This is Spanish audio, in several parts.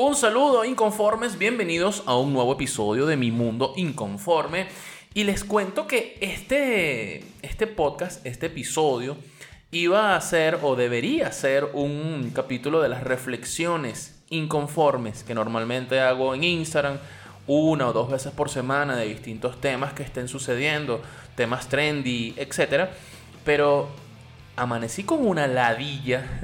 Un saludo inconformes, bienvenidos a un nuevo episodio de Mi Mundo Inconforme. Y les cuento que este, este podcast, este episodio, iba a ser o debería ser un capítulo de las reflexiones inconformes que normalmente hago en Instagram una o dos veces por semana de distintos temas que estén sucediendo, temas trendy, etc. Pero amanecí con una ladilla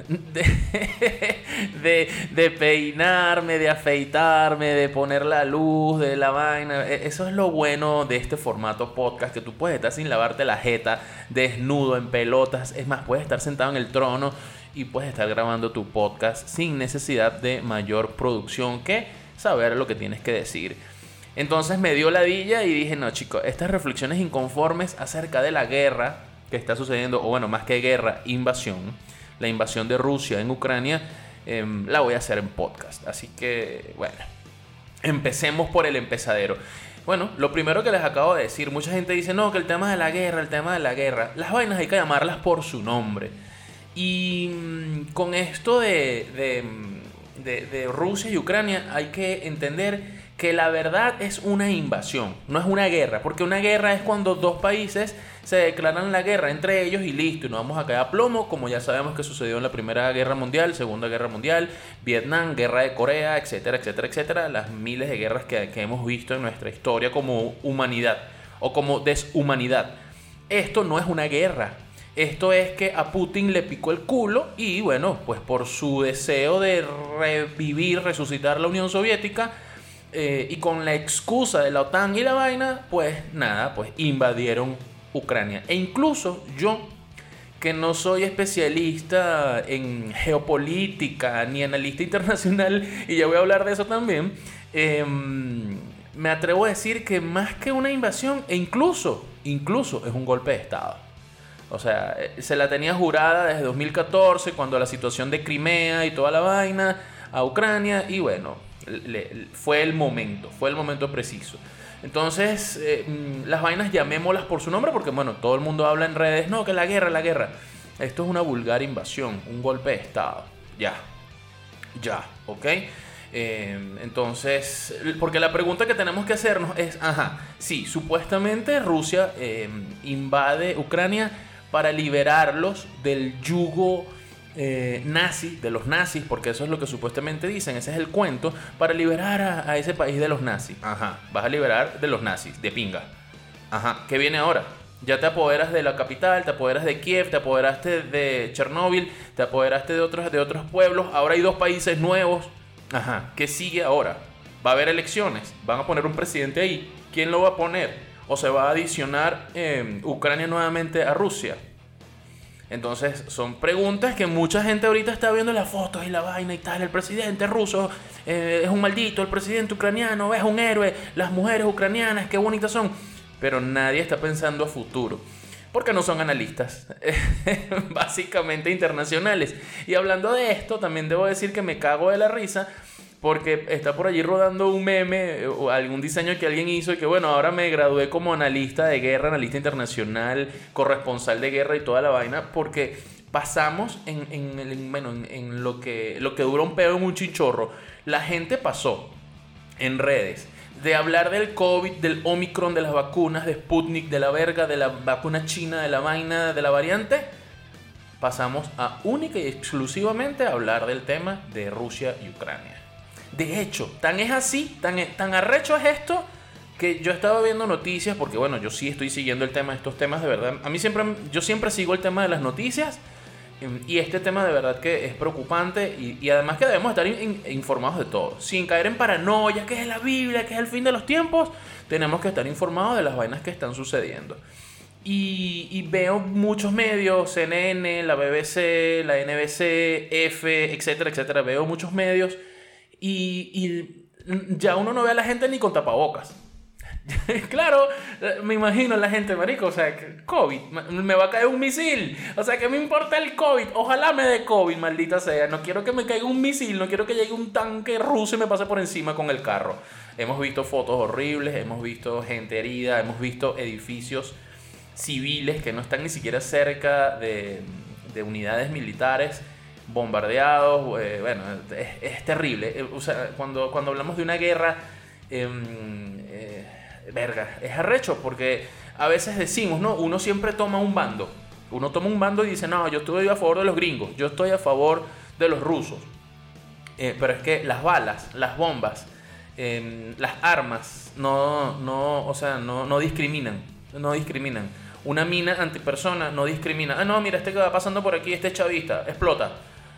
de, de, peinarme, de afeitarme, de poner la luz, de la vaina. E, eso es lo bueno de este formato podcast, que tú puedes estar sin lavarte la jeta, desnudo, en pelotas. Es más, puedes estar sentado en el trono y puedes estar grabando tu podcast sin necesidad de mayor producción que saber lo que tienes que decir. Entonces me dio ladilla y dije, no chicos, estas reflexiones inconformes acerca de la guerra que está sucediendo, o bueno, más que guerra, invasión, la invasión de Rusia en Ucrania, em, la voy a hacer en podcast. Así que, bueno, empecemos por el empezadero. Bueno, lo primero que les acabo de decir, mucha gente dice, no, que el tema de la guerra, el tema de la guerra, las vainas hay que llamarlas por su nombre. Y mm, con esto de, de, de Rusia y Ucrania hay que entender que la verdad es una invasión, no es una guerra, porque una guerra es cuando dos países se declaran la guerra entre ellos y listo, y nos vamos a caer a plomo, como ya sabemos que sucedió en la Primera Guerra Mundial, Segunda Guerra Mundial, Vietnam, Guerra de Corea, etcétera, etcétera, etcétera, las miles de guerras que, que hemos visto en nuestra historia como humanidad o como deshumanidad. Esto no es una guerra, esto es que a Putin le picó el culo y bueno, pues por su deseo de revivir, resucitar la Unión Soviética, eh, y con la excusa de la OTAN y la vaina, pues nada, pues invadieron Ucrania. E incluso yo, que no soy especialista en geopolítica ni analista internacional, y ya voy a hablar de eso también, em, me atrevo a decir que más que una invasión, e incluso, incluso es un golpe de Estado. O sea, eh, se la tenía jurada desde 2014, cuando la situación de Crimea y toda la vaina a Ucrania, y bueno, fue el momento, fue el momento preciso. Entonces, eh, mm, las vainas llamémoslas por su nombre porque, bueno, todo el mundo habla en redes, no, que la guerra, la guerra. Esto es una vulgar invasión, un golpe de Estado. Ya, ya, ¿ok? Eh, entonces, porque la pregunta que tenemos que hacernos es, ajá, sí, supuestamente Rusia eh, invade Ucrania para liberarlos del yugo eh, nazi, de los nazis, porque eso es lo que supuestamente dicen, ese es el cuento, para liberar a, ese país de los nazis. Ajá, vas a liberar de los nazis, de pinga. Ajá, ¿qué viene ahora? Ya te apoderas de la capital, te apoderas de Kiev, te apoderaste de Chernóbil, te apoderaste de otros, de otros pueblos, ahora hay dos países nuevos. Ajá, ¿qué sigue ahora? Va a haber elecciones, van a poner un presidente ahí. ¿Quién lo va a poner? ¿O se va a adicionar eh, Ucrania nuevamente a Rusia? Entonces son preguntas que mucha gente ahorita está viendo las fotos y la vaina y tal. El presidente ruso eh, es un maldito, el presidente ucraniano es un héroe, las mujeres ucranianas, qué bonitas son. Pero nadie está pensando a futuro. Porque no son analistas, básicamente internacionales. Y hablando de esto, también debo decir que me cago de la risa porque está por allí rodando un meme o algún diseño que alguien hizo y que bueno, ahora me gradué como analista de guerra, analista internacional, corresponsal de guerra y toda la vaina, porque pasamos en, en, bueno, en, lo, que, lo que dura un pedo en un chinchorro. La gente pasó en redes de hablar del COVID, del Omicron, de las vacunas, de Sputnik, de la verga, de la vacuna china, de la vaina, de la variante, pasamos a única y exclusivamente hablar del tema de Rusia y Ucrania. De hecho, tan es así, tan, tan arrecho es esto, que yo estaba viendo noticias, porque bueno, yo sí estoy siguiendo el tema de estos temas de verdad. A mí siempre, yo siempre sigo el tema de las noticias. Em, y este tema de verdad que es preocupante y, además que debemos estar informados de todo. Sin caer en paranoia, que es la Biblia, que es el fin de los tiempos, tenemos que estar informados de las vainas que están sucediendo. Y, veo muchos medios, CNN, la BBC, la NBC, F, etcétera, etcétera. Veo muchos medios y, ya uno no ve a la gente ni con tapabocas. claro, me imagino la gente, marico, o sea, COVID, me va a caer un misil. O sea, que me importa el COVID? Ojalá me dé COVID, maldita sea. No quiero que me caiga un misil, no quiero que llegue un tanque ruso y me pase por encima con el carro. Hemos visto fotos horribles, hemos visto gente herida, hemos visto edificios civiles que no están ni siquiera cerca de, unidades militares bombardeados. Eh, bueno, es, terrible. Eh, o sea, cuando, cuando hablamos de una guerra... Em, eh, verga, es arrecho porque a veces decimos, ¿no? Uno siempre toma un bando. Uno toma un bando y dice, no, yo estoy a favor de los gringos, yo estoy a favor de los rusos. Pero es que las balas, las bombas, em, las armas, no, no, o sea, no, no discriminan, no discriminan. Una mina antipersona no discrimina. Ah, no, mira, este que va pasando por aquí, este es chavista, explota.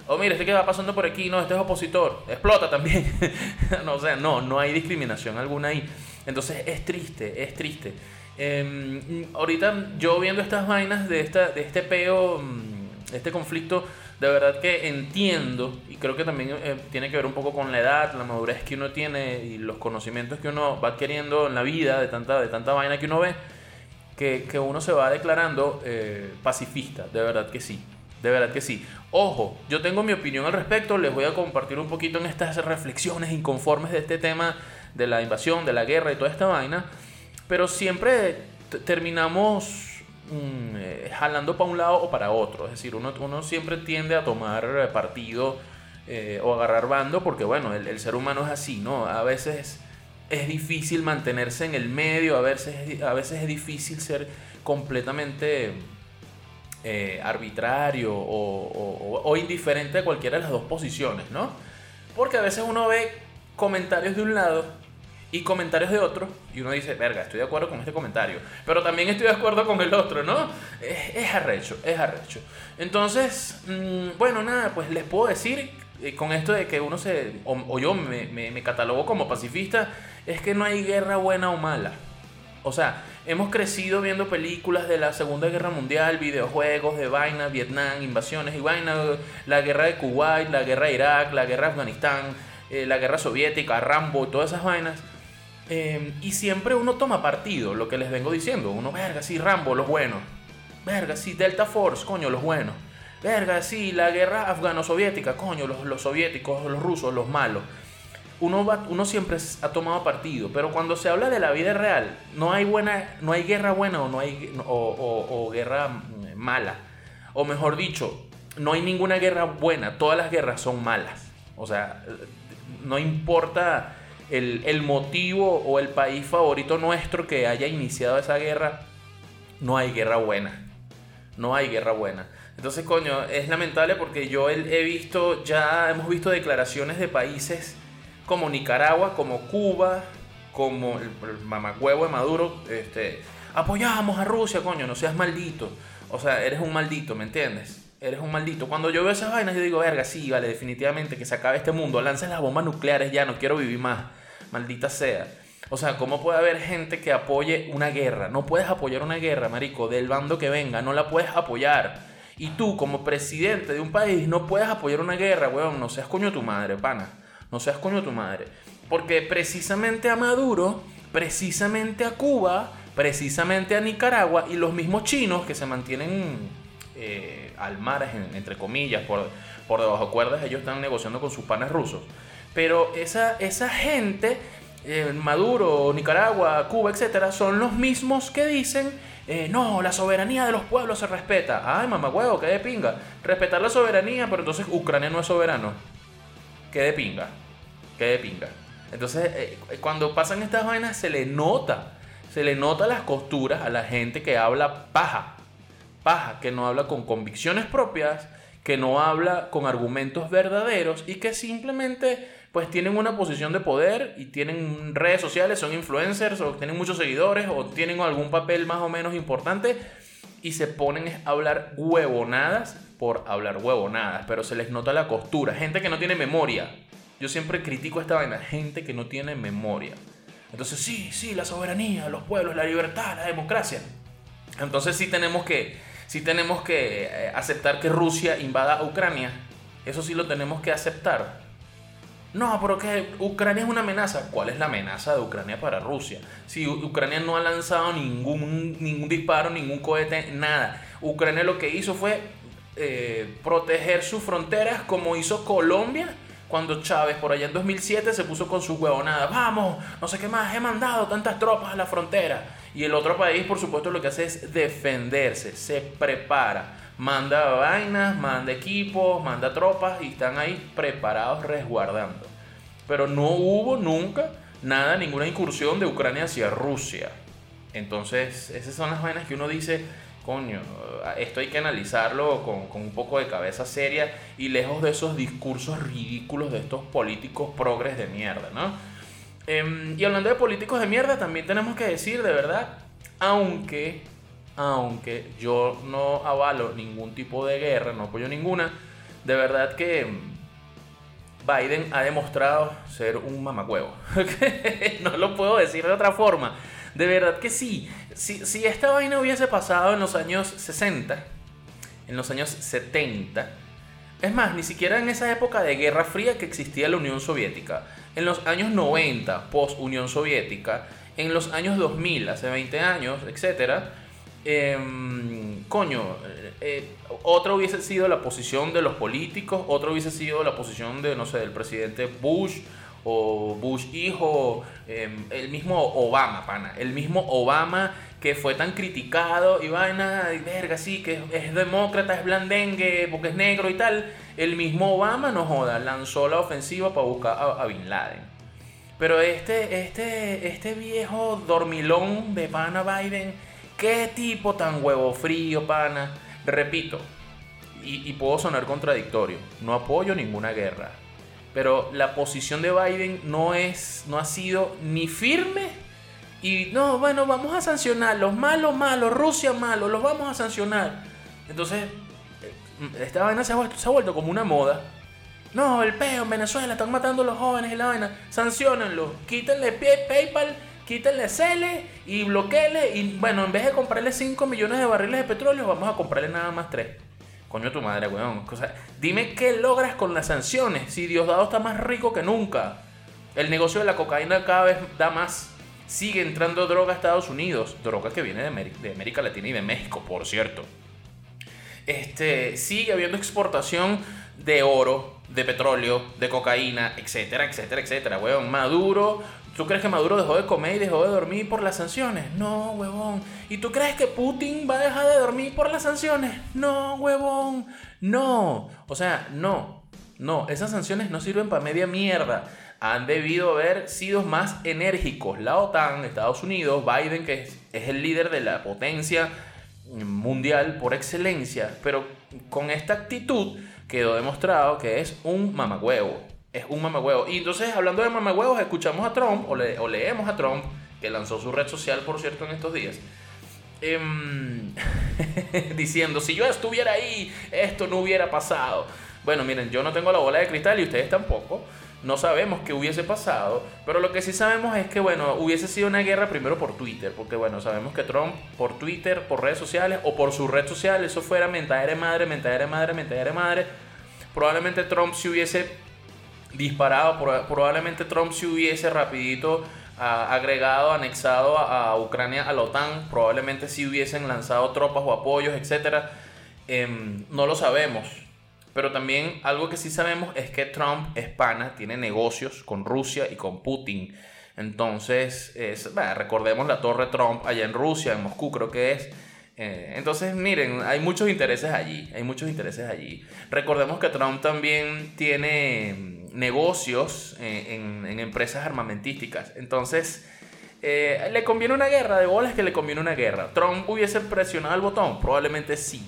O mira, este que va pasando por aquí, no, este es opositor, explota también. no, o sea, no, no hay discriminación alguna ahí. Entonces es triste, es triste. Em, ahorita yo viendo estas vainas de, esta, de este peo, mm, este conflicto, de verdad que entiendo y creo que también eh, tiene que ver un poco con la edad, la madurez que uno tiene y los conocimientos que uno va adquiriendo en la vida de tanta, de tanta vaina que uno ve, que, que uno se va declarando eh, pacifista, de verdad que sí. De verdad que sí. Ojo, yo tengo mi opinión al respecto, les voy a compartir un poquito en estas reflexiones inconformes de este tema de la invasión, de la guerra y toda esta vaina, pero siempre terminamos mm, eh, jalando para un lado o para otro, es decir, uno, uno siempre tiende a tomar partido eh, o agarrar bando porque bueno, el, ser humano es así, ¿no? A veces es difícil mantenerse en el medio, a veces, a veces es difícil ser completamente eh, arbitrario o, indiferente a cualquiera de las dos posiciones, ¿no? Porque a veces uno ve comentarios de un lado y comentarios de otro, y uno dice, verga, estoy de acuerdo con este comentario, pero también estoy de acuerdo con el otro, ¿no? Es, arrecho, es arrecho. Entonces, mm, bueno, nada, pues les puedo decir eh, con esto de que uno se, o, yo me, me, me catalogo como pacifista, es que no hay guerra buena o mala. O sea, hemos crecido viendo películas de la Segunda Guerra Mundial, videojuegos de vaina, Vietnam, invasiones y vaina, la guerra de Kuwait, la guerra de Irak, la guerra de Afganistán, eh, la guerra soviética, Rambo todas esas vainas. Em, y siempre uno toma partido, lo que les vengo diciendo. Uno, verga, sí, Rambo, los buenos. Verga, sí, Delta Force, coño, los buenos. Verga, sí, la guerra afgano-soviética, coño, los, los, soviéticos, los rusos, los malos. Uno, va, uno siempre ha tomado partido, pero cuando se habla de la vida real, no hay, buena, no hay guerra buena o, no hay, o, o guerra mm, mala. O mejor dicho, no hay ninguna guerra buena, todas las guerras son malas. O sea, no importa el, motivo o el país favorito nuestro que haya iniciado esa guerra, no hay guerra buena. No hay guerra buena. Entonces, coño, es lamentable porque yo he visto, ya hemos visto declaraciones de países como Nicaragua, como Cuba, como el, mamacuevo de Maduro, este, apoyamos a Rusia, coño, no seas maldito. O sea, eres un maldito, ¿me entiendes? eres un maldito. Cuando yo veo esas vainas, yo digo, verga, sí, vale, definitivamente que se acabe este mundo. Lancen las bombas nucleares ya, no quiero vivir más. Maldita sea. O sea, ¿cómo puede haber gente que apoye una guerra? No puedes apoyar una guerra, marico, del bando que venga, no la puedes apoyar. Y tú, como presidente de un país, no puedes apoyar una guerra, weón. No seas coño tu madre, pana. No seas coño tu madre. Porque precisamente a Maduro, precisamente a Cuba, precisamente a Nicaragua y los mismos chinos que se mantienen eh, al margen, entre comillas, por, por debajo de cuerdas, ellos están negociando con sus panes rusos. Pero esa, esa gente, eh, Maduro, Nicaragua, Cuba, etcétera, son los mismos que dicen, eh, no, la soberanía de los pueblos se respeta. Ay, mamá huevo, qué de pinga. Respetar la soberanía, pero entonces Ucrania no es soberano. Qué de pinga. Qué de pinga. Entonces, eh, cuando pasan estas vainas, se le nota. Se le nota las costuras a la gente que habla paja paja, que no habla con convicciones propias, que no habla con argumentos verdaderos y que simplemente pues tienen una posición de poder y tienen redes sociales, son influencers o tienen muchos seguidores o tienen algún papel más o menos importante y se ponen a hablar huevonadas por hablar huevonadas, pero se les nota la costura, gente que no tiene memoria. Yo siempre critico esta vaina, gente que no tiene memoria. Entonces, sí, sí, la soberanía, los pueblos, la libertad, la democracia. Entonces sí tenemos que, sí tenemos que eh, aceptar que Rusia invada Ucrania. Eso sí lo tenemos que aceptar. No, pero que Ucrania es una amenaza. ¿Cuál es la amenaza de Ucrania para Rusia? Si Ucrania no ha lanzado ningún, ningún disparo, ningún cohete, nada. Ucrania lo que hizo fue eh, proteger sus fronteras como hizo Colombia cuando Chávez por allá en 2007 se puso con su huevonada. Vamos, no sé qué más, he mandado tantas tropas a la frontera. Y el otro país, por supuesto, lo que hace es defenderse, se prepara manda vainas, manda equipos, manda tropas y están ahí preparados resguardando. Pero no hubo nunca nada, ninguna incursión de Ucrania hacia Rusia. Entonces, esas son las vainas que uno dice, coño, esto hay que analizarlo con, con, un poco de cabeza seria y lejos de esos discursos ridículos de estos políticos progres de mierda, ¿no? Em, y hablando de políticos de mierda, también tenemos que decir, de verdad, aunque aunque yo no avalo ningún tipo de guerra, no apoyo ninguna, de verdad que Biden ha demostrado ser un mamacuevo. no lo puedo decir de otra forma. De verdad que sí. Si, esta vaina hubiese pasado en los años 60, en los años 70, es más, ni siquiera en esa época de Guerra Fría que existía la Unión Soviética, en los años 90, post Unión Soviética, en los años 2000, hace 20 años, etcétera, Em, coño, eh, otra hubiese sido la posición de los políticos, otra hubiese sido la posición de, no sé, del presidente Bush o Bush hijo, em, el mismo Obama, pana, el mismo Obama que fue tan criticado y vaina, y verga, sí, que es, demócrata, es blandengue, porque es negro y tal. El mismo Obama, no joda, lanzó la ofensiva para buscar a, Bin Laden. Pero este, este, este viejo dormilón de pana Biden Qué tipo tan huevo frío, pana. Repito, y, puedo sonar contradictorio, no apoyo ninguna guerra. Pero la posición de Biden no es, no ha sido ni firme y no, bueno, vamos a sancionar los malos, malos, Rusia malo, los vamos a sancionar. Entonces, eh, esta vaina se ha vuelto, como una moda. No, el peo en Venezuela, están matando a los jóvenes y la vaina. Sancionenlo, quítenle PayPal quítenle Cele y bloqueele. Y bueno, en vez de comprarle 5 millones de barriles de petróleo, vamos a comprarle nada más 3. Coño tu madre, weón. O sea, dime qué logras con las sanciones. Si Diosdado está más rico que nunca. El negocio de la cocaína cada vez da más. Sigue entrando droga a Estados Unidos. Droga que viene de América, de América Latina y de México, por cierto. Este, sigue habiendo exportación de oro, de petróleo, de cocaína, etcétera, etcétera, etcétera. Weón, Maduro ¿Tú crees que Maduro dejó de comer y dejó de dormir por las sanciones? No, huevón. ¿Y tú crees que Putin va a dejar de dormir por las sanciones? No, huevón. No. O sea, no. No, esas sanciones no sirven para media mierda. Han debido haber sido más enérgicos. La OTAN, Estados Unidos, Biden, que es, el líder de la potencia mundial por excelencia. Pero con esta actitud quedó demostrado que es un mamagüevo es un mamagüevo. Y entonces, hablando de mamagüevos, escuchamos a Trump, o, leemos a Trump, que lanzó su red social, por cierto, en estos días, em, diciendo, si yo estuviera ahí, esto no hubiera pasado. Bueno, miren, yo no tengo la bola de cristal y ustedes tampoco. No sabemos qué hubiese pasado, pero lo que sí sabemos es que, bueno, hubiese sido una guerra primero por Twitter, porque, bueno, sabemos que Trump por Twitter, por redes sociales o por su red social, eso fuera mentadera de madre, mentadera de madre, mentadera de madre. Probablemente Trump si hubiese disparado. Probablemente Trump si hubiese rapidito ah, agregado, anexado a, Ucrania a la OTAN, probablemente si hubiesen lanzado tropas o apoyos, etc. Em, no lo sabemos. Pero también algo que sí sabemos es que Trump es pana, tiene negocios con Rusia y con Putin. Entonces, recordemos la torre Trump allá en Rusia, en Moscú creo que es. Eh, entonces, miren, hay muchos intereses allí, hay muchos intereses allí. Recordemos que Trump también tiene negocios eh, en, empresas armamentísticas. Entonces, eh, ¿le conviene una guerra? De bolas que le conviene una guerra. ¿Trump hubiese presionado el botón? Probablemente sí.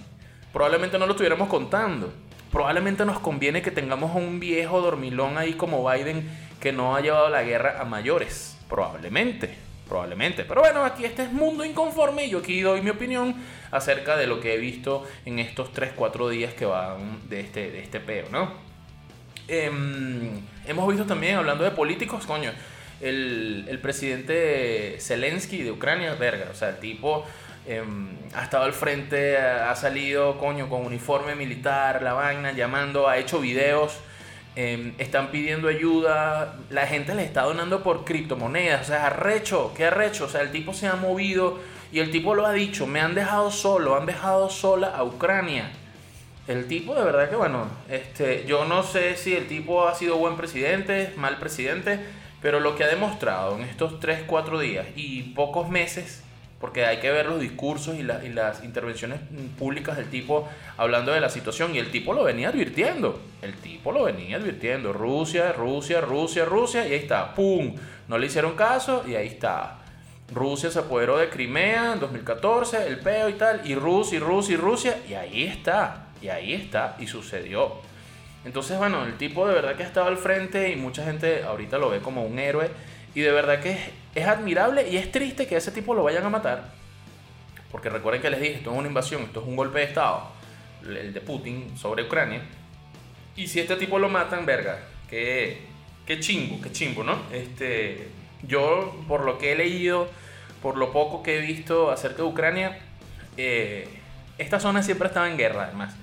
Probablemente no lo estuviéramos contando. Probablemente nos conviene que tengamos un viejo dormilón ahí como Biden que no ha llevado la guerra a mayores. Probablemente, probablemente. Pero bueno, aquí este es mundo inconforme y yo aquí doy mi opinión acerca de lo que he visto en estos 3-4 días que van de este, de este peo, ¿no? Em, hemos visto también, hablando de políticos, coño, el, presidente Zelensky de Ucrania, verga, o sea, el tipo em, ha estado al frente, ha salido, coño, con uniforme militar, la vaina, llamando, ha hecho videos. Em, están pidiendo ayuda, la gente le está donando por criptomonedas, o sea, arrecho, qué arrecho, o sea, el tipo se ha movido y el tipo lo ha dicho, me han dejado solo, han dejado sola a Ucrania. El tipo de verdad que bueno, este, yo no sé si el tipo ha sido buen presidente, mal presidente, pero lo que ha demostrado en estos 3, 4 días y pocos meses, porque hay que ver los discursos y, y las intervenciones públicas del tipo hablando de la situación, y el tipo lo venía advirtiendo, el tipo lo venía advirtiendo, Rusia, Rusia, Rusia, Rusia, y ahí está, ¡pum! No le hicieron caso y ahí está. Rusia se apoderó de Crimea en 2014, el peo y tal, y Rusia, y Rusia, y Rusia, y ahí está, y ahí está, y sucedió. Entonces, bueno, el tipo de verdad que ha estado al frente y mucha gente ahorita lo ve como un héroe, y de verdad que es, admirable y es triste que ese tipo lo vayan a matar, porque recuerden que les dije, esto es una invasión, esto es un golpe de Estado, el de Putin sobre Ucrania, y si este tipo lo matan, verga, qué, qué chingo, qué chimbo, ¿no? Este, yo, por lo que he leído, por lo poco que he visto acerca de Ucrania, eh, esta zona siempre estaba en guerra, además.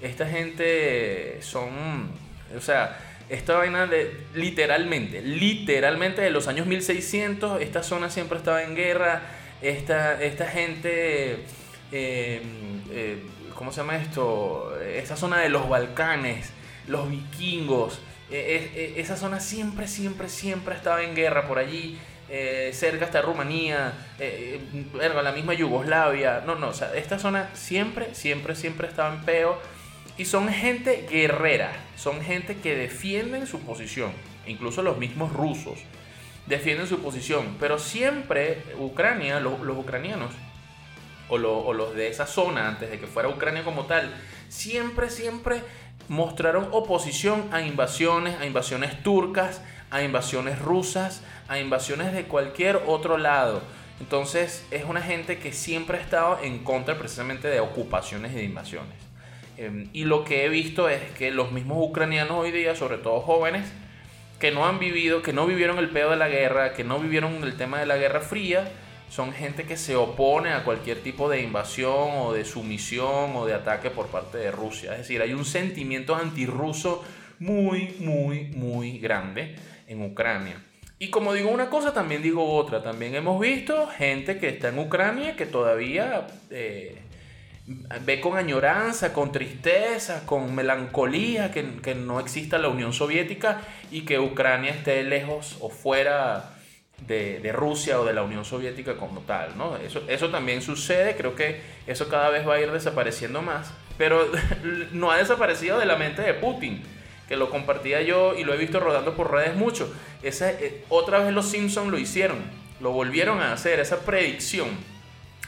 Esta gente son, o sea, esta vaina de, literalmente, literalmente de los años 1600, esta zona siempre estaba en guerra. Esta, esta gente, eh, eh, ¿cómo se llama esto? Esta zona de los Balcanes, los vikingos, eh, eh, esa zona siempre, siempre, siempre estaba en guerra por allí. Eh, cerca hasta Rumanía, eh, la misma Yugoslavia. No, no, o sea, esta zona siempre, siempre, siempre estaba en peo. Y son gente guerrera, son gente que defienden su posición. Incluso los mismos rusos defienden su posición. Pero siempre Ucrania, los, ucranianos, o, los de esa zona, antes de que fuera Ucrania como tal, siempre, siempre mostraron oposición a invasiones, a invasiones turcas, a invasiones rusas, a invasiones de cualquier otro lado. Entonces es una gente que siempre ha estado en contra precisamente de ocupaciones y de invasiones. Em, y lo que he visto es que los mismos ucranianos hoy día, sobre todo jóvenes, que no han vivido, que no vivieron el pedo de la guerra, que no vivieron el tema de la Guerra Fría, son gente que se opone a cualquier tipo de invasión o de sumisión o de ataque por parte de Rusia. Es decir, hay un sentimiento antirruso muy, muy, muy grande en Ucrania. Y como digo una cosa, también digo otra. También hemos visto gente que está en Ucrania que todavía eh, ve con añoranza, con tristeza, con melancolía que, no exista la Unión Soviética y que Ucrania esté lejos o fuera de, Rusia o de la Unión Soviética como tal, ¿no? Eso, eso también sucede, creo que eso cada vez va a ir desapareciendo más, pero no ha desaparecido de la mente de Putin, que lo compartía yo y lo he visto rodando por redes mucho. Esa, eh, otra vez los Simpsons lo hicieron, lo volvieron a hacer, esa predicción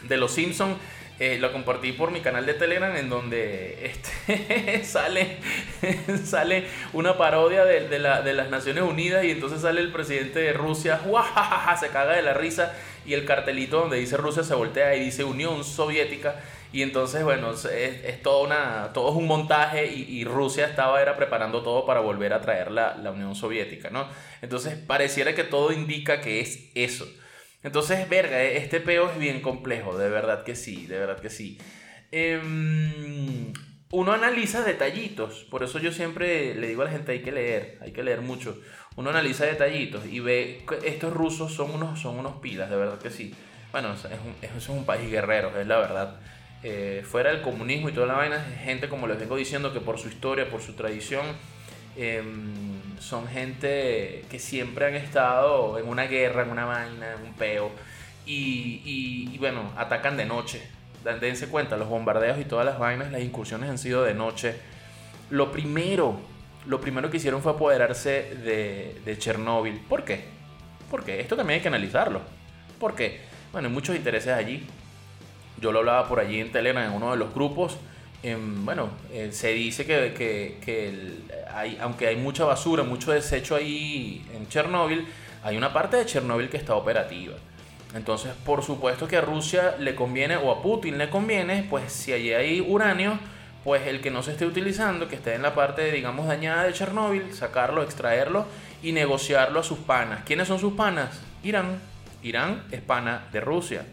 de los Simpsons eh, lo compartí por mi canal de Telegram en donde este, sale, sale una parodia de, las Naciones Unidas y entonces sale el presidente de Rusia, se caga de la risa y el cartelito donde dice Rusia se voltea y dice Unión Soviética y entonces bueno, es, todo, una, todo es un montaje y, Rusia estaba era preparando todo para volver a traer la, la Unión Soviética, ¿no? Entonces pareciera que todo indica que es eso. Entonces, verga, e, este peo es bien complejo, de verdad que sí, de verdad que sí. Em, uno analiza detallitos, por eso yo siempre le digo a la gente hay que leer, hay que leer mucho. Uno analiza detallitos y ve que estos rusos son unos, son unos pilas, de verdad que sí. Bueno, es un, es un país guerrero, es la verdad. Eh, fuera del comunismo y toda la vaina, gente como les vengo diciendo que por su historia, por su tradición, Em, son gente que siempre han estado en una guerra, en una vaina, en un peo. Y, bueno, atacan de noche. Dense cuenta, los bombardeos y todas las vainas, las incursiones han sido de noche. Lo primero, lo primero que hicieron fue apoderarse de, de Chernóbil. ¿Por qué? Porque esto también hay que analizarlo. ¿Por qué? Bueno, hay muchos intereses allí. Yo lo hablaba por allí en Telegram en uno de los grupos. Em, bueno, eh, se dice que, que, hay, aunque hay mucha basura, mucho desecho ahí en Chernóbil, hay una parte de Chernóbil que está operativa. Entonces, por supuesto que a Rusia le conviene, o a Putin le conviene, pues si allí hay uranio, pues el que no se esté utilizando, que esté en la parte, digamos, dañada de Chernóbil, sacarlo, extraerlo y negociarlo a sus panas. ¿Quiénes son sus panas? Irán. Irán es pana de Rusia.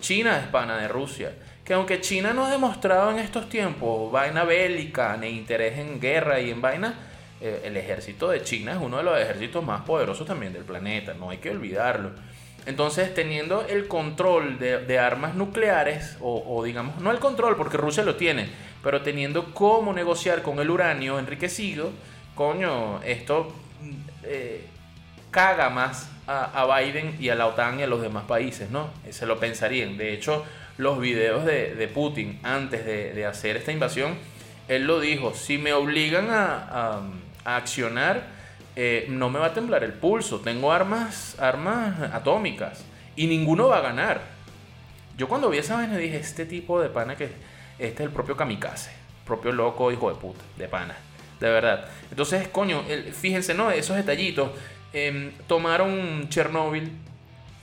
China es pana de Rusia. Que aunque China no ha demostrado en estos tiempos vaina bélica ni interés en guerra y en vaina, eh, el ejército de China es uno de los ejércitos más poderosos también del planeta, no hay que olvidarlo. Entonces, teniendo el control de, armas nucleares, o, digamos, no el control porque Rusia lo tiene, pero teniendo cómo negociar con el uranio enriquecido, coño, esto eh, caga más a, Biden y a la OTAN y a los demás países, ¿no? Se lo pensarían. De hecho, los videos de, Putin antes de, hacer esta invasión, él lo dijo, si me obligan a accionar, eh, no me va a temblar el pulso. Tengo armas, armas atómicas y ninguno va a ganar. Yo cuando vi esa vaina dije, este tipo de pana que este es el propio kamikaze, propio loco hijo de puta, de pana, de verdad. Entonces, coño, fíjense, ¿no? Esos detallitos. Em, tomaron Chernóbil,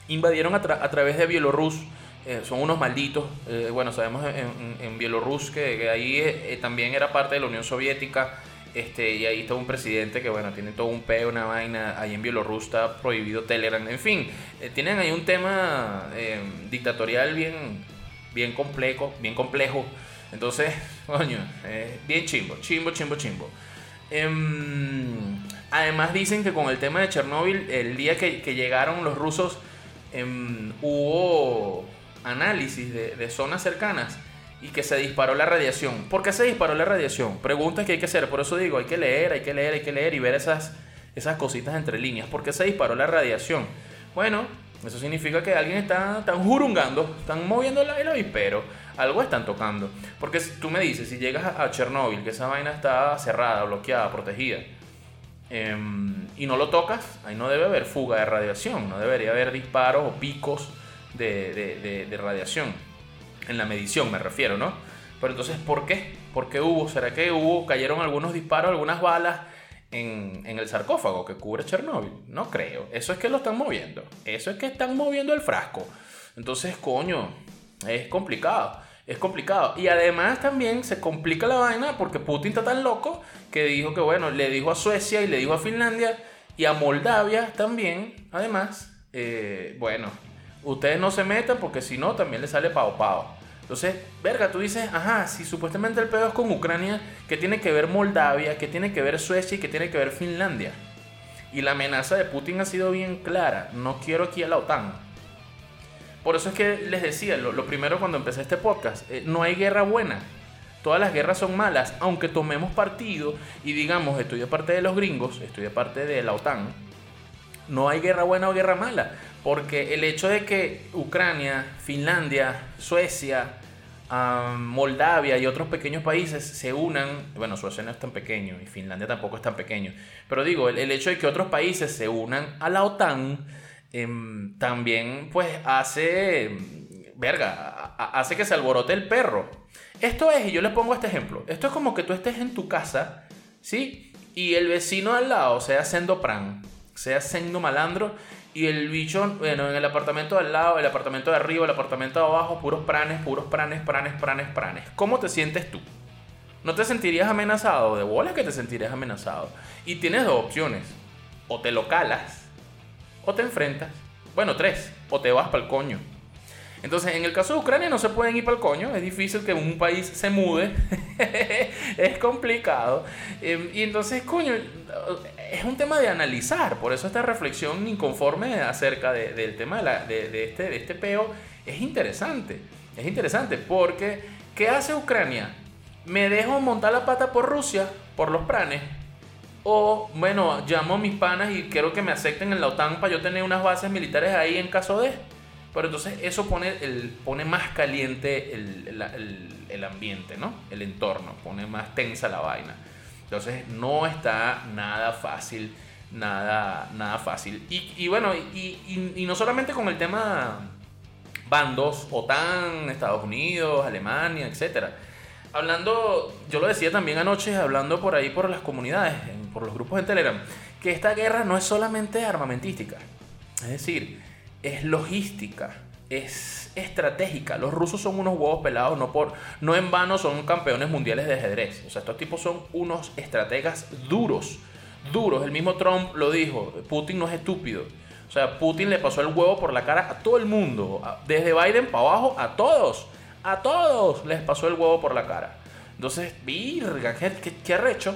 invadieron a, través de Bielorrus. Eh, son unos malditos. Eh, bueno, sabemos en, en Bielorrus que, ahí también era parte de la Unión Soviética. Este, y ahí está un presidente que, bueno, tiene todo un peo, una vaina. Ahí en Bielorrusia está prohibido Telegram. En fin, eh, tienen ahí un tema eh, dictatorial bien, bien complejo, bien complejo. Entonces, coño, bien chimbo, chimbo, chimbo, chimbo. Em, además dicen que con el tema de Chernóbil, el día que, llegaron los rusos, em, hubo análisis de, de zonas cercanas y que se disparó la radiación. ¿Por qué se disparó la radiación? Preguntas que hay que hacer. Por eso digo, hay que leer, hay que leer, hay que leer y ver esas, esas cositas entre líneas. ¿Por qué se disparó la radiación? Bueno, eso significa que alguien está tan jurungando, están moviendo el avispero, algo están tocando. Porque tú me dices, si llegas a Chernóbil, que esa vaina está cerrada, bloqueada, protegida, em, y no lo tocas, ahí no debe haber fuga de radiación, no debería haber disparos o picos de, de radiación en la medición me refiero, ¿no? Pero entonces, ¿por qué? ¿Por qué hubo? ¿Será que hubo, cayeron algunos disparos, algunas balas en, el sarcófago que cubre Chernóbil? No creo. Eso es que lo están moviendo. Eso es que están moviendo el frasco. Entonces, coño, es complicado. Es complicado. Y además también se complica la vaina porque Putin está tan loco que dijo que, bueno, le dijo a Suecia y le dijo a Finlandia y a Moldavia también, además, eh, bueno, ustedes no se metan porque si no también le sale pao pao. Entonces, verga, tú dices, ajá, si supuestamente el pedo es con Ucrania, ¿qué tiene que ver Moldavia? ¿Qué tiene que ver Suecia? ¿Y qué tiene que ver Finlandia? Y la amenaza de Putin ha sido bien clara. No quiero aquí a la OTAN. Por eso es que les decía, lo, primero cuando empecé este podcast, eh, no hay guerra buena. Todas las guerras son malas, aunque tomemos partido y digamos, estoy parte de los gringos, estoy parte de la OTAN. No hay guerra buena o guerra mala. Porque el hecho de que Ucrania, Finlandia, Suecia, Moldavia y otros pequeños países se unan, bueno, Suecia no es tan pequeño y Finlandia tampoco es tan pequeño, pero digo, el, hecho de que otros países se unan a la OTAN em, también pues hace, verga, hace que se alborote el perro. Esto es, y yo les pongo este ejemplo, esto es como que tú estés en tu casa, ¿sí? Y el vecino al lado sea sendo pran, sea sendo malandro y el bicho, bueno, en el apartamento al lado, el apartamento de arriba, el apartamento de abajo, puros pranes, puros pranes, pranes, pranes, pranes. ¿Cómo te sientes tú? ¿No te sentirías amenazado? De bola que te sentirías amenazado. Y tienes dos opciones. O te lo calas, o te enfrentas. Bueno, tres. O te vas para el coño. Entonces, en el caso de Ucrania no se pueden ir para el coño, es difícil que un país se mude, es complicado. Em, y entonces, coño, es un tema de analizar, por eso esta reflexión inconforme acerca del tema de, este, de este peo es interesante. Es interesante porque, ¿qué hace Ucrania? ¿Me dejo montar la pata por Rusia, por los pranes? O, bueno, llamo a mis panas y quiero que me acepten en la OTAN para yo tener unas bases militares ahí en caso de... Pero entonces eso pone, el, pone más caliente el, ambiente, ¿no? El entorno, pone más tensa la vaina. Entonces no está nada fácil, nada, nada fácil. Y, bueno, y, no solamente con el tema bandos, OTAN, Estados Unidos, Alemania, etc. Hablando, yo lo decía también anoche, hablando por ahí por las comunidades, por los grupos en Telegram, que esta guerra no es solamente armamentística. Es decir, es logística, es estratégica. Los rusos son unos huevos pelados, no, por, no en vano son campeones mundiales de ajedrez. O sea, estos tipos son unos estrategas duros, duros. El mismo Trump lo dijo, Putin no es estúpido. O sea, Putin le pasó el huevo por la cara a todo el mundo. Desde Biden para abajo, a todos. A todos les pasó el huevo por la cara. Entonces, virga, qué, qué, arrecho.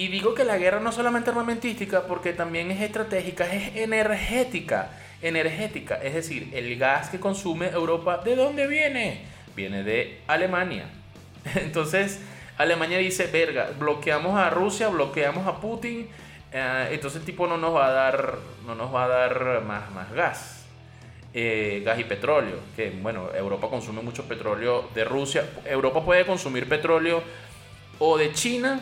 Y digo que la guerra no es solamente armamentística, porque también es estratégica, es energética. Energética, es decir, el gas que consume Europa, ¿de dónde viene? Viene de Alemania. Entonces, Alemania dice, verga, bloqueamos a Rusia, bloqueamos a Putin, eh, entonces el tipo no nos va a dar, no nos va a dar más, más gas. Eh, gas y petróleo, que bueno, Europa consume mucho petróleo de Rusia. Europa puede consumir petróleo o de China,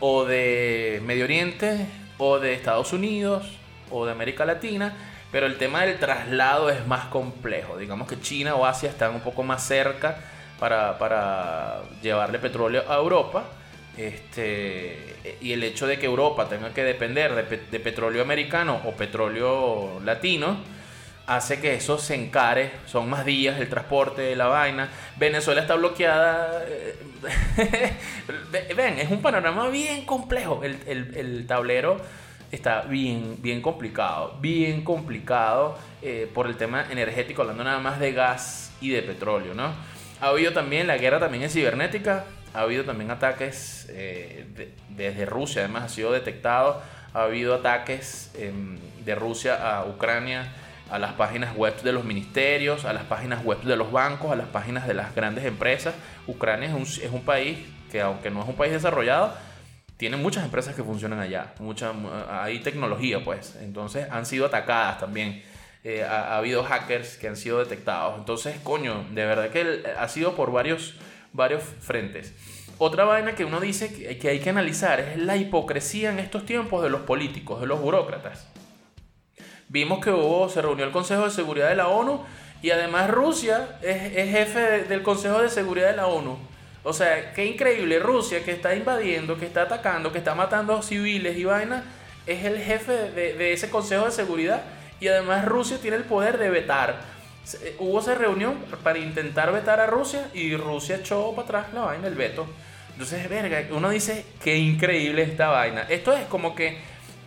o de Medio Oriente, o de Estados Unidos, o de América Latina, pero el tema del traslado es más complejo. Digamos que China o Asia están un poco más cerca para, llevarle petróleo a Europa. Este, y el hecho de que Europa tenga que depender de petróleo americano o petróleo latino, hace que eso se encare, son más días el transporte la vaina. Venezuela está bloqueada. Eh, ven, es un panorama bien complejo. El, tablero está bien, bien complicado, bien complicado eh, por el tema energético, hablando nada más de gas y de petróleo, ¿no? Ha habido también, la guerra también es cibernética, ha habido también ataques eh, desde Rusia, además ha sido detectado, ha habido ataques em, de Rusia a Ucrania a las páginas web de los ministerios, a las páginas web de los bancos, a las páginas de las grandes empresas. Ucrania es un, es un país que aunque no es un país desarrollado, tiene muchas empresas que funcionan allá, mucha, hay tecnología pues, entonces han sido atacadas también. Eh, ha, habido hackers que han sido detectados. Entonces, coño, de verdad que ha sido por varios, varios frentes. Otra vaina que uno dice que, que hay que analizar es la hipocresía en estos tiempos de los políticos, de los burócratas. Vimos que hubo, se reunió el Consejo de Seguridad de la ONU y además Rusia es, jefe del Consejo de Seguridad de la ONU. O sea, qué increíble, Rusia que está invadiendo, que está atacando, que está matando civiles y vainas, es el jefe de, ese Consejo de Seguridad y además Rusia tiene el poder de vetar. Eh, hubo esa reunión para intentar vetar a Rusia y Rusia echó para atrás la vaina, el veto. Entonces, verga, uno dice, qué increíble esta vaina. Esto es como que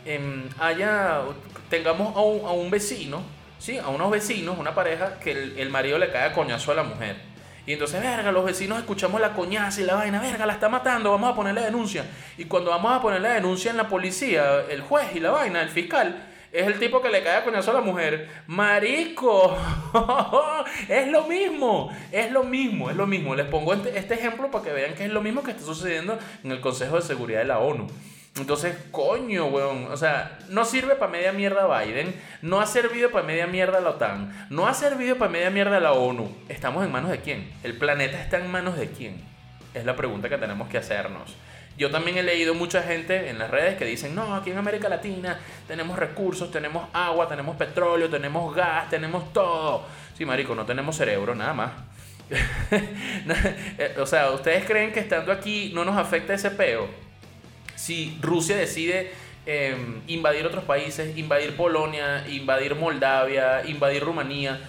em, haya tengamos a un, a un, vecino, ¿sí? A unos vecinos, una pareja, que el, marido le cae coñazo a la mujer. Y entonces, verga, los vecinos escuchamos la coñaza y la vaina, verga, la está matando, vamos a ponerle denuncia. Y cuando vamos a poner la denuncia en la policía, el juez y la vaina, el fiscal, es el tipo que le cae a coñazo a la mujer. Marico, es lo mismo, es lo mismo, es lo mismo. Les pongo este, este ejemplo para que vean que es lo mismo que está sucediendo en el Consejo de Seguridad de la ONU. Entonces, coño, weón. O sea, no sirve para media mierda Biden. No ha servido para media mierda la OTAN. No ha servido para media mierda la ONU. ¿Estamos en manos de quién? ¿El planeta está en manos de quién? Es la pregunta que tenemos que hacernos. Yo también he leído mucha gente en las redes que dicen, no, aquí en América Latina tenemos recursos, tenemos agua, tenemos petróleo, tenemos gas, tenemos todo. Sí, marico, no tenemos cerebro, nada más. o sea, ¿ustedes creen que estando aquí no nos afecta ese peo? Si Rusia decide em, invadir otros países, invadir Polonia, invadir Moldavia, invadir Rumanía,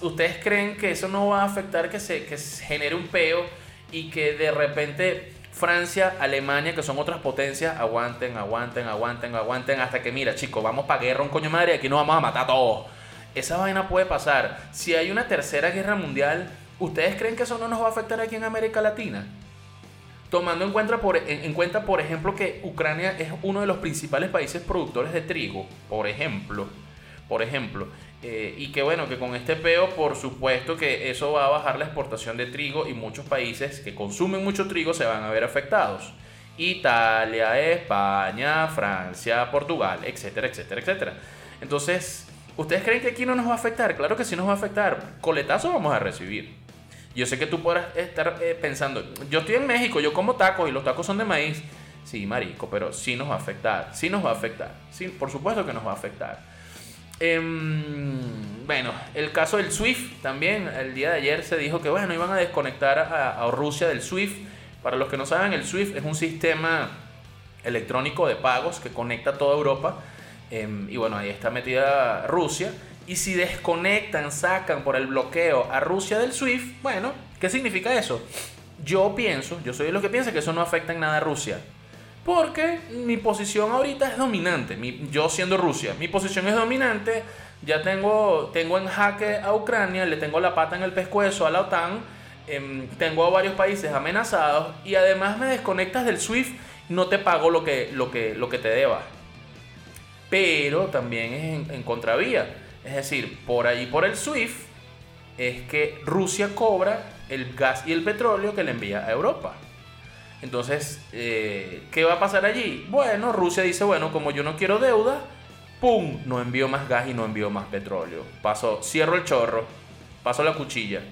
¿ustedes creen que eso no va a afectar que se, que genere un peo y que de repente Francia, Alemania, que son otras potencias, aguanten, aguanten, aguanten, aguanten, hasta que mira, chicos, vamos para guerra, un coño madre, aquí nos vamos a matar a todos. Esa vaina puede pasar. Si hay una tercera guerra mundial, ¿ustedes creen que eso no nos va a afectar aquí en América Latina? Tomando en cuenta, por, en, cuenta, por ejemplo, que Ucrania es uno de los principales países productores de trigo, por ejemplo, por ejemplo, eh, y que bueno, que con este peo, por supuesto que eso va a bajar la exportación de trigo y muchos países que consumen mucho trigo se van a ver afectados. Italia, España, Francia, Portugal, etcétera, etcétera, etcétera. Entonces, ¿ustedes creen que aquí no nos va a afectar? Claro que sí nos va a afectar. Coletazo vamos a recibir. Yo sé que tú podrás estar eh, pensando, yo estoy en México, yo como tacos y los tacos son de maíz. Sí, marico, pero sí nos va a afectar, sí nos va a afectar, sí, por supuesto que nos va a afectar. Em, bueno, el caso del SWIFT también, el día de ayer se dijo que bueno, iban a desconectar a, Rusia del SWIFT. Para los que no saben, el SWIFT es un sistema electrónico de pagos que conecta a toda Europa. Em, y bueno, ahí está metida Rusia. Y si desconectan, sacan por el bloqueo a Rusia del SWIFT, bueno, ¿qué significa eso? Yo pienso, yo soy de los que piensa que eso no afecta en nada a Rusia. Porque mi posición ahorita es dominante. yo siendo Rusia, mi posición es dominante. Ya tengo, tengo en jaque a Ucrania, le tengo la pata en el pescuezo a la OTAN. Em, tengo a varios países amenazados. Y además me desconectas del SWIFT. No te pago lo que, lo que, lo que te deba. Pero también es en, contravía. Es decir, por allí por el SWIFT es que Rusia cobra el gas y el petróleo que le envía a Europa. Entonces, eh, ¿qué va a pasar allí? Bueno, Rusia dice, bueno, como yo no quiero deuda, ¡pum! No envío más gas y no envío más petróleo. Paso, cierro el chorro, paso la cuchilla.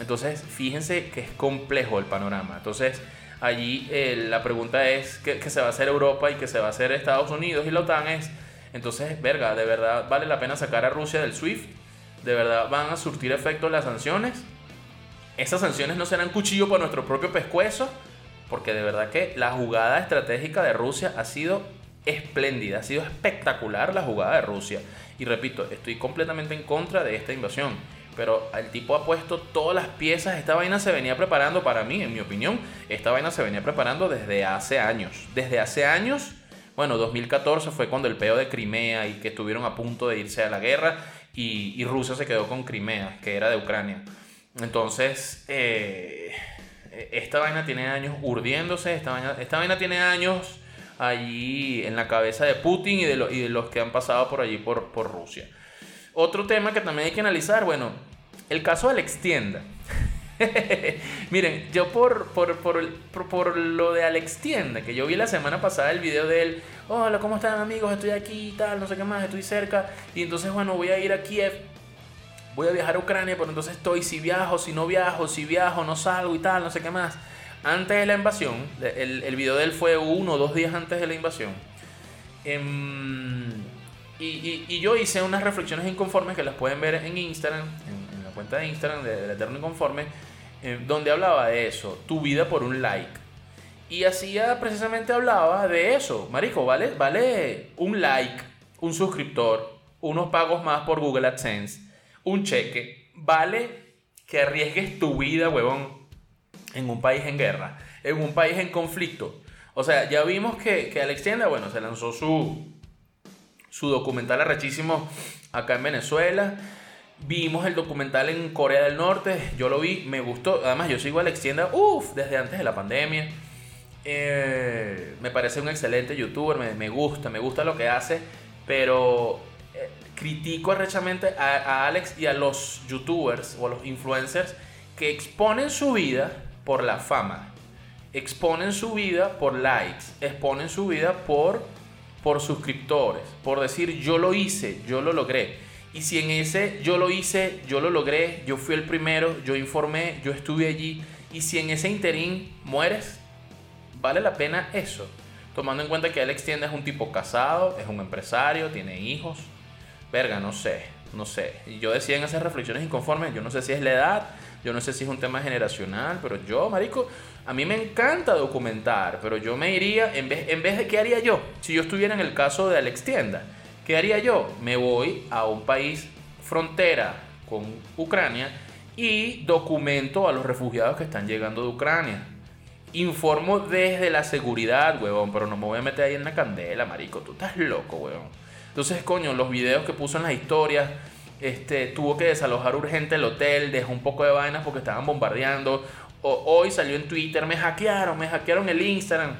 Entonces, fíjense que es complejo el panorama. Entonces, allí eh, la pregunta es, ¿qué, ¿qué, se va a hacer Europa y qué se va a hacer Estados Unidos y la OTAN? Es, entonces, verga, ¿de verdad vale la pena sacar a Rusia del SWIFT? ¿De verdad van a surtir efecto las sanciones? ¿Esas sanciones no serán cuchillo para nuestro propio pescuezo? porque de verdad que la jugada estratégica de Rusia ha sido espléndida, ha sido espectacular la jugada de Rusia. Y repito, estoy completamente en contra de esta invasión. Pero el tipo ha puesto todas las piezas, esta vaina se venía preparando para mí, en mi opinión, esta vaina se venía preparando desde hace años. Desde hace años, bueno, 2014 fue cuando el peo de Crimea y que estuvieron a punto de irse a la guerra y, Rusia se quedó con Crimea, que era de Ucrania. Entonces, eh, esta vaina tiene años urdiéndose, esta vaina, tiene años allí en la cabeza de Putin y de, los que han pasado por allí por, por, Rusia. Otro tema que también hay que analizar, bueno, el caso de Alex Tienda. Miren, yo por, por, por, por, lo de Alex Tienda, que yo vi la semana pasada el video de él, hola, ¿cómo están amigos? Estoy aquí y tal, no sé qué más, estoy cerca, y entonces, bueno, voy a ir a Kiev voy a viajar a Ucrania, pero entonces estoy, si viajo, si no viajo, si viajo, no salgo y tal, no sé qué más. Antes de la invasión, el, el video de él fue uno o dos días antes de la invasión. Em, y, y, yo hice unas reflexiones inconformes que las pueden ver en Instagram, en, la cuenta de Instagram de, Eterno Inconforme, donde hablaba de eso, tu vida por un like. Y hacía precisamente hablaba de eso, Marico, ¿vale? Vale un like, un suscriptor, unos pagos más por Google AdSense un cheque, vale que arriesgues tu vida, huevón, en un país en guerra, en un país en conflicto. O sea, ya vimos que, que Alex Tienda, bueno, se lanzó su, su documental arrechísimo acá en Venezuela. Vimos el documental en Corea del Norte, yo lo vi, me gustó. Además, yo sigo a Alex Tienda, uff, desde antes de la pandemia. Eh, me parece un excelente youtuber, me, gusta, me gusta lo que hace, pero critico arrechamente a, Alex y a los youtubers o a los influencers que exponen su vida por la fama, exponen su vida por likes, exponen su vida por, por suscriptores, por decir yo lo hice, yo lo logré. Y si en ese yo lo hice, yo lo logré, yo fui el primero, yo informé, yo estuve allí, y si en ese interín mueres, vale la pena eso. Tomando en cuenta que Alex Tienda es un tipo casado, es un empresario, tiene hijos, verga, no sé, no sé. Yo decía en esas reflexiones inconformes, yo no sé si es la edad, yo no sé si es un tema generacional, pero yo, marico, a mí me encanta documentar, pero yo me iría, en vez, en vez de, ¿qué haría yo? Si yo estuviera en el caso de Alex Tienda, ¿qué haría yo? Me voy a un país frontera con Ucrania y documento a los refugiados que están llegando de Ucrania. Informo desde la seguridad, huevón, pero no me voy a meter ahí en la candela, marico. Tú estás loco, huevón. Entonces, coño, los videos que puso en las historias, este, tuvo que desalojar urgente el hotel, dejó un poco de vainas porque estaban bombardeando. hoy salió en Twitter, me hackearon, me hackearon el Instagram.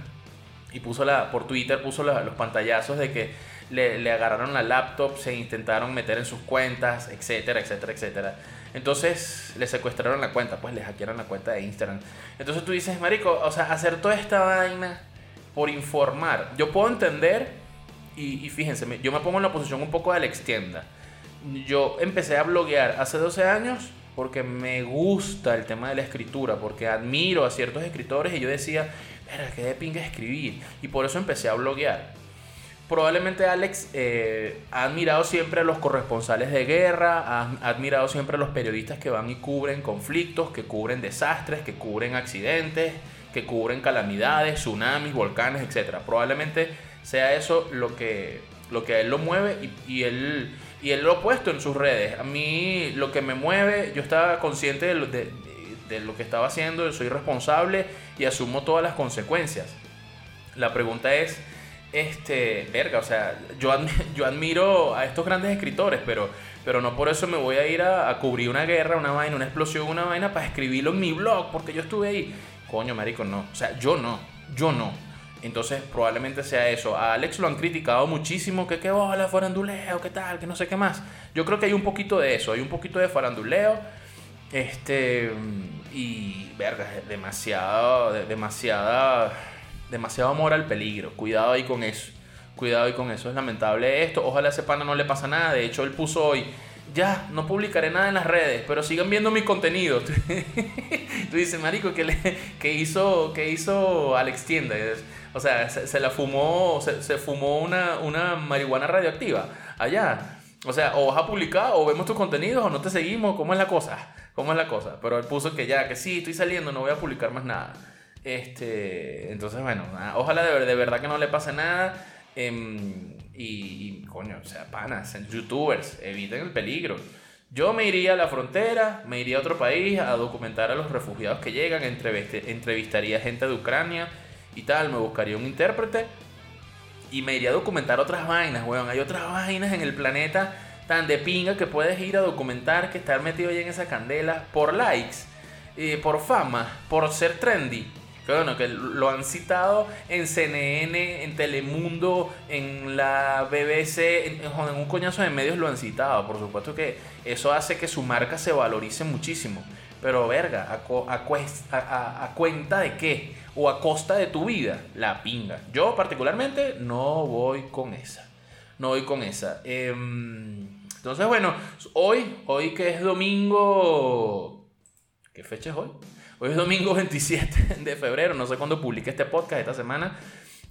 Y puso la, por Twitter puso los pantallazos de que le, agarraron la laptop, se intentaron meter en sus cuentas, etcétera, etcétera, etcétera. Entonces le secuestraron la cuenta, pues le hackearon la cuenta de Instagram. Entonces tú dices, Marico, o sea, hacer toda esta vaina por informar. Yo puedo entender y, fíjense, yo me pongo en la posición un poco de la extienda. Yo empecé a bloguear hace 12 años porque me gusta el tema de la escritura, porque admiro a ciertos escritores y yo decía, pero qué de pinga escribir. Y por eso empecé a bloguear. Probablemente Alex eh, ha admirado siempre a los corresponsales de guerra, ha admirado siempre a los periodistas que van y cubren conflictos, que cubren desastres, que cubren accidentes, que cubren calamidades, tsunamis, volcanes, etc. Probablemente sea eso lo que, lo que a él lo mueve y, él, y él lo ha puesto en sus redes. A mí lo que me mueve, yo estaba consciente de lo, de, lo que estaba haciendo, soy responsable y asumo todas las consecuencias. La pregunta es, este, verga, o sea, yo, yo admiro a estos grandes escritores, pero, pero no por eso me voy a ir a, cubrir una guerra, una vaina, una explosión, una vaina para escribirlo en mi blog, porque yo estuve ahí. Coño, marico, no. O sea, yo no, yo no. Entonces probablemente sea eso. A Alex lo han criticado muchísimo, que qué bola, faranduleo, qué tal, que no sé qué más. Yo creo que hay un poquito de eso, hay un poquito de faranduleo. Este, y, verga, demasiado, demasiada demasiado amor al peligro. Cuidado ahí con eso. Cuidado ahí con eso. Es lamentable esto. Ojalá a ese pana no le pasa nada. De hecho, él puso hoy. Ya, no publicaré nada en las redes, pero sigan viendo mi contenido. Tú dices, marico, ¿qué, le, hizo, qué hizo Alex Tienda? O sea, se, la fumó, se, fumó una, una marihuana radioactiva allá. O sea, o vas a publicar, o vemos tus contenidos, o no te seguimos. ¿Cómo es la cosa? ¿Cómo es la cosa? Pero él puso que ya, que sí, estoy saliendo, no voy a publicar más nada. Este, entonces, bueno, ojalá de, de verdad que no le pase nada. Em, y, coño, o sea, panas, youtubers, eviten el peligro. Yo me iría a la frontera, me iría a otro país a documentar a los refugiados que llegan, entrevistaría gente de Ucrania y tal, me buscaría un intérprete y me iría a documentar otras vainas, weón. Hay otras vainas en el planeta tan de pinga que puedes ir a documentar que estar metido ahí en esa candela por likes, eh, por fama, por ser trendy que bueno, que lo han citado en CNN, en Telemundo, en la BBC, en, un coñazo de medios lo han citado. Por supuesto que eso hace que su marca se valorice muchísimo. Pero verga, ¿a, a, cuenta de qué? ¿O a costa de tu vida? La pinga. Yo particularmente no voy con esa. No voy con esa. Em, entonces, bueno, hoy, hoy que es domingo... ¿Qué fecha es hoy? Hoy es domingo 27 de febrero, no sé cuándo publiqué este podcast esta semana.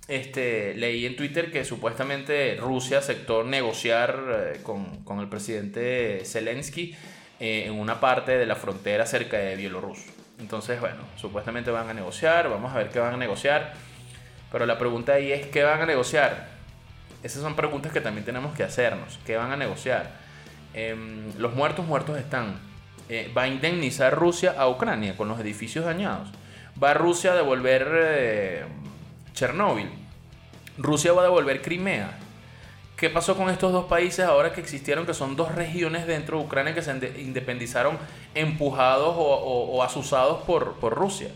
Este, leí en Twitter que supuestamente Rusia aceptó negociar eh, con, con, el presidente Zelensky eh, en una parte de la frontera cerca de Bielorrusia. Entonces, bueno, supuestamente van a negociar, vamos a ver qué van a negociar. Pero la pregunta ahí es, ¿qué van a negociar? Esas son preguntas que también tenemos que hacernos. ¿Qué van a negociar? Em, los muertos muertos están. Eh, va a indemnizar Rusia a Ucrania con los edificios dañados. Va Rusia a devolver eh, Chernóbil. Rusia va a devolver Crimea. ¿Qué pasó con estos dos países ahora que existieron, que son dos regiones dentro de Ucrania que se independizaron empujados o, asusados por, por Rusia?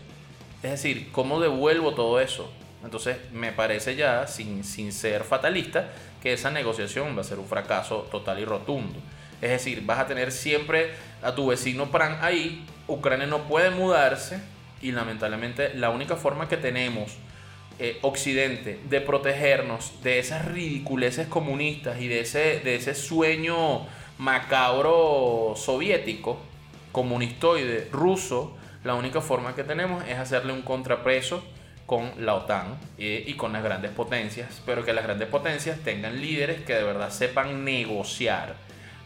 Es decir, ¿cómo devuelvo todo eso? Entonces me parece ya, sin, sin ser fatalista, que esa negociación va a ser un fracaso total y rotundo. Es decir, vas a tener siempre a tu vecino Pran ahí. Ucrania no puede mudarse y lamentablemente la única forma que tenemos eh, Occidente de protegernos de esas ridiculeces comunistas y de ese, de ese sueño macabro soviético, comunistoide, ruso, la única forma que tenemos es hacerle un contrapeso con la OTAN eh, y con las grandes potencias, pero que las grandes potencias tengan líderes que de verdad sepan negociar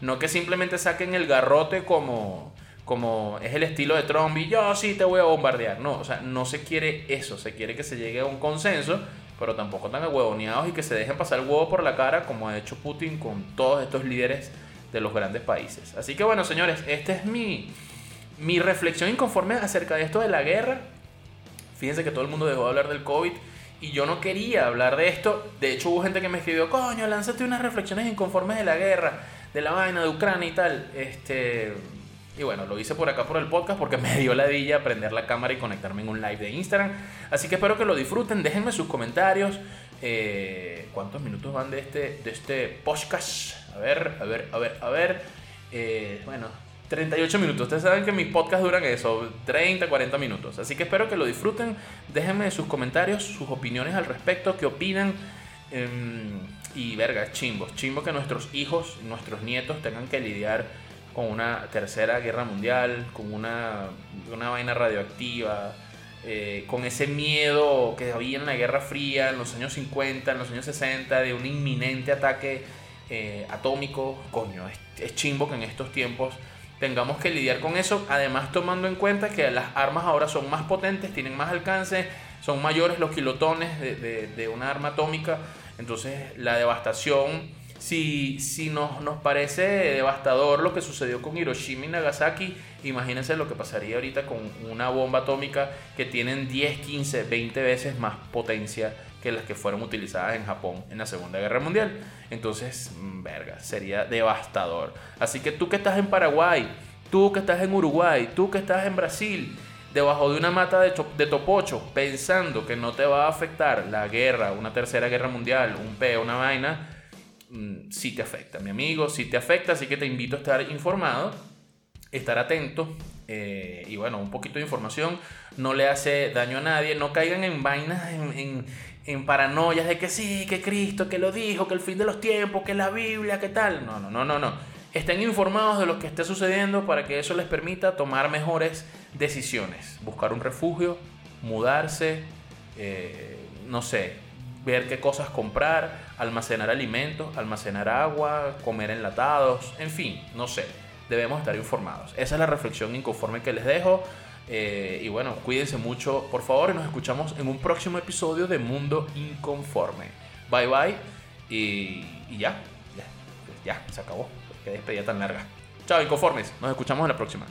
no que simplemente saquen el garrote como, como es el estilo de Trump y yo sí te voy a bombardear. No, o sea, no se quiere eso. Se quiere que se llegue a un consenso, pero tampoco tan huevoneados y que se dejen pasar el huevo por la cara como ha hecho Putin con todos estos líderes de los grandes países. Así que bueno, señores, esta es mi, mi reflexión inconforme acerca de esto de la guerra. Fíjense que todo el mundo dejó de hablar del COVID y yo no quería hablar de esto. De hecho, hubo gente que me escribió, coño, lánzate unas reflexiones inconformes de la guerra de la vaina de Ucrania y tal. Este, y bueno, lo hice por acá por el podcast porque me dio la dilla prender la cámara y conectarme en un live de Instagram. Así que espero que lo disfruten. Déjenme sus comentarios. Eh, ¿Cuántos minutos van de este, de este podcast? A ver, a ver, a ver, a ver. Eh, bueno, 38 minutos. Ustedes saben que mis podcasts duran eso, 30, 40 minutos. Así que espero que lo disfruten. Déjenme sus comentarios, sus opiniones al respecto, qué opinan. Em, y verga, chimbo, chimbo que nuestros hijos, nuestros nietos tengan que lidiar con una tercera guerra mundial, con una, una vaina radioactiva, eh, con ese miedo que había en la Guerra Fría en los años 50, en los años 60, de un inminente ataque eh, atómico. Coño, es, chimbo que en estos tiempos tengamos que lidiar con eso, además tomando en cuenta que las armas ahora son más potentes, tienen más alcance, son mayores los kilotones de, de, de una arma atómica. Entonces, la devastación, si, si nos, nos parece devastador lo que sucedió con Hiroshima y Nagasaki, imagínense lo que pasaría ahorita con una bomba atómica que tienen 10, 15, 20 veces más potencia que las que fueron utilizadas en Japón en la Segunda Guerra Mundial. Entonces, mm, verga, sería devastador. Así que tú que estás en Paraguay, tú que estás en Uruguay, tú que estás en Brasil, debajo de una mata de, topocho, pensando que no te va a afectar la guerra, una tercera guerra mundial, un peo, una vaina, mm, sí te afecta, mi amigo, sí te afecta, así que te invito a estar informado, estar atento. Eh, y bueno, un poquito de información no le hace daño a nadie. No caigan en vainas, en, en, en paranoias de que sí, que Cristo, que lo dijo, que el fin de los tiempos, que la Biblia, que tal. No, no, no, no, no. Estén informados de lo que esté sucediendo para que eso les permita tomar mejores decisiones. Buscar un refugio, mudarse, eh, no sé, ver qué cosas comprar, almacenar alimentos, almacenar agua, comer enlatados, en fin, no sé. Debemos estar informados. Esa es la reflexión inconforme que les dejo. Eh, y bueno, cuídense mucho, por favor, y nos escuchamos en un próximo episodio de Mundo Inconforme. Bye bye. Y, y ya, ya, ya, se acabó. Qué despedida tan larga. Chao, inconformes. Nos escuchamos en la próxima.